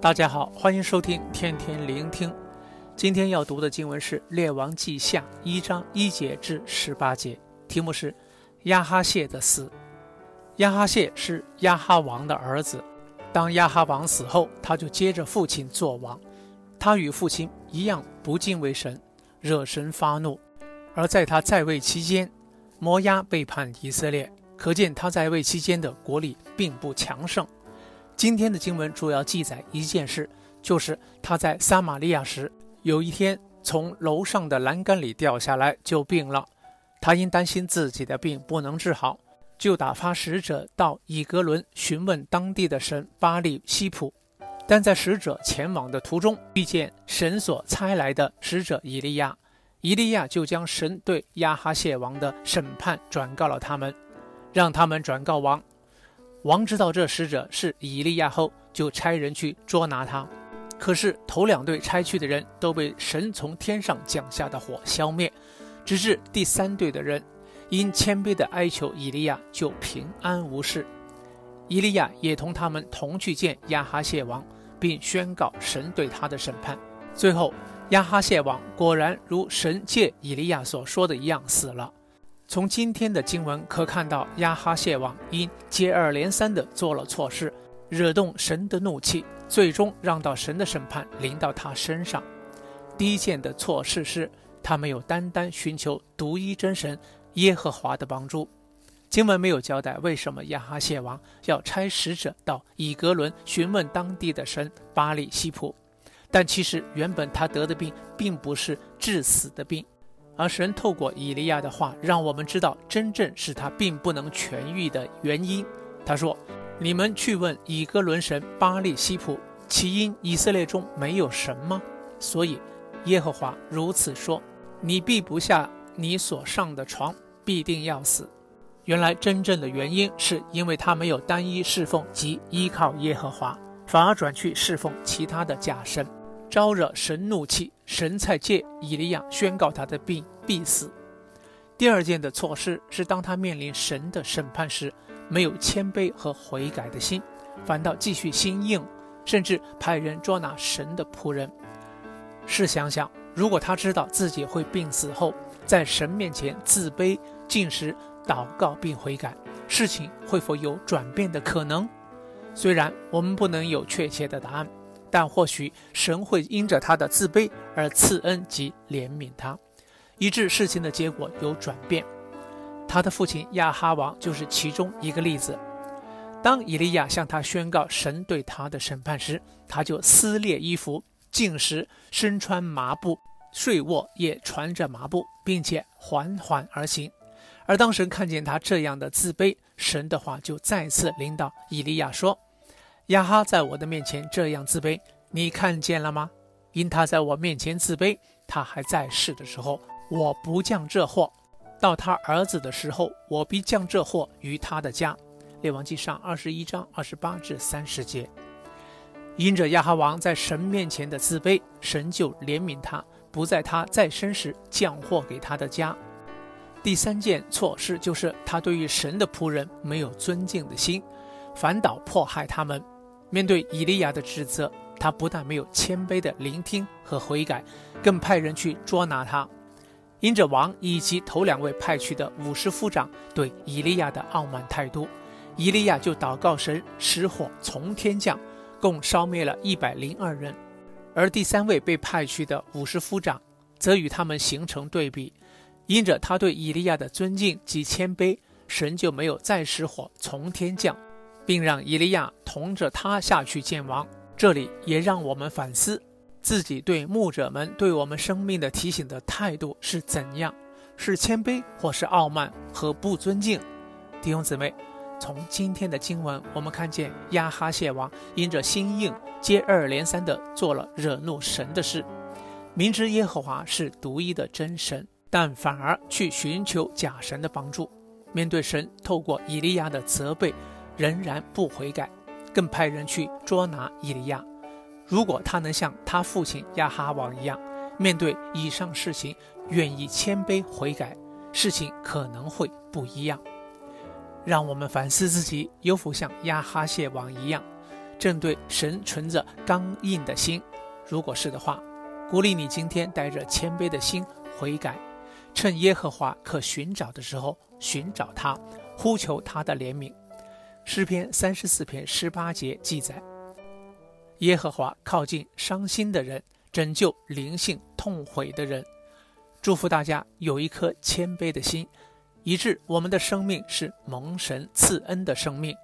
大家好，欢迎收听天天聆听。今天要读的经文是《列王记下》一章一节至十八节，题目是亚哈谢的死。亚哈谢是亚哈王的儿子。当亚哈王死后，他就接着父亲做王。他与父亲一样不敬畏神，惹神发怒。而在他在位期间，摩押背叛以色列，可见他在位期间的国力并不强盛。今天的经文主要记载一件事，就是他在撒玛利亚时，有一天从楼上的栏杆里掉下来就病了。他因担心自己的病不能治好，就打发使者到以格伦询问当地的神巴力西普。但在使者前往的途中，遇见神所差来的使者以利亚，以利亚就将神对亚哈谢王的审判转告了他们，让他们转告王。王知道这使者是以利亚后，就差人去捉拿他。可是头两队差去的人都被神从天上降下的火消灭，直至第三队的人因谦卑的哀求以利亚，就平安无事。以利亚也同他们同去见亚哈谢王，并宣告神对他的审判。最后，亚哈谢王果然如神借以利亚所说的一样死了。从今天的经文可看到，亚哈谢王因接二连三地做了错事，惹动神的怒气，最终让到神的审判临到他身上。第一件的错事是，他没有单单寻求独一真神耶和华的帮助。经文没有交代为什么亚哈谢王要差使者到以革伦询问当地的神巴力西普，但其实原本他得的病并不是致死的病。而神透过以利亚的话，让我们知道真正使他并不能痊愈的原因。他说：“你们去问以革伦神巴力西普，其因以色列中没有神吗？所以耶和华如此说：你必不下你所上的床，必定要死。”原来真正的原因是因为他没有单一侍奉及依靠耶和华，反而转去侍奉其他的假神。招惹神怒气，神才借以利亚宣告他的病必死。第二件的错事是，当他面临神的审判时，没有谦卑和悔改的心，反倒继续心硬，甚至派人捉拿神的仆人。试想想，如果他知道自己会病死后，在神面前自卑、进食、祷告并悔改，事情会否有转变的可能？虽然我们不能有确切的答案。但或许神会因着他的自卑而赐恩及怜悯他，以致事情的结果有转变。他的父亲亚哈王就是其中一个例子。当以利亚向他宣告神对他的审判时，他就撕裂衣服，进食，身穿麻布，睡卧也穿着麻布，并且缓缓而行。而当神看见他这样的自卑，神的话就再次领导以利亚说。亚哈在我的面前这样自卑，你看见了吗？因他在我面前自卑，他还在世的时候，我不降这祸；到他儿子的时候，我必降这祸于他的家。列王记上二十一章二十八至三十节。因着亚哈王在神面前的自卑，神就怜悯他，不在他在生时降祸给他的家。第三件错事就是他对于神的仆人没有尊敬的心，反倒迫害他们。面对以利亚的指责，他不但没有谦卑的聆听和悔改，更派人去捉拿他。因着王以及头两位派去的武士夫长对以利亚的傲慢态度，以利亚就祷告神使火从天降，共烧灭了一百零二人。而第三位被派去的武士夫长，则与他们形成对比。因着他对以利亚的尊敬及谦卑，神就没有再使火从天降。并让以利亚同着他下去见王。这里也让我们反思自己对牧者们对我们生命的提醒的态度是怎样？是谦卑，或是傲慢和不尊敬？弟兄姊妹，从今天的经文，我们看见亚哈谢王因着心硬，接二连三地做了惹怒神的事，明知耶和华是独一的真神，但反而去寻求假神的帮助。面对神透过以利亚的责备。仍然不悔改，更派人去捉拿以利亚。如果他能像他父亲亚哈王一样，面对以上事情愿意谦卑悔改，事情可能会不一样。让我们反思自己，有否像亚哈谢王一样，正对神存着刚硬的心？如果是的话，鼓励你今天带着谦卑的心悔改，趁耶和华可寻找的时候寻找他，呼求他的怜悯。诗篇三十四篇十八节记载：耶和华靠近伤心的人，拯救灵性痛悔的人。祝福大家有一颗谦卑的心，以致我们的生命是蒙神赐恩的生命。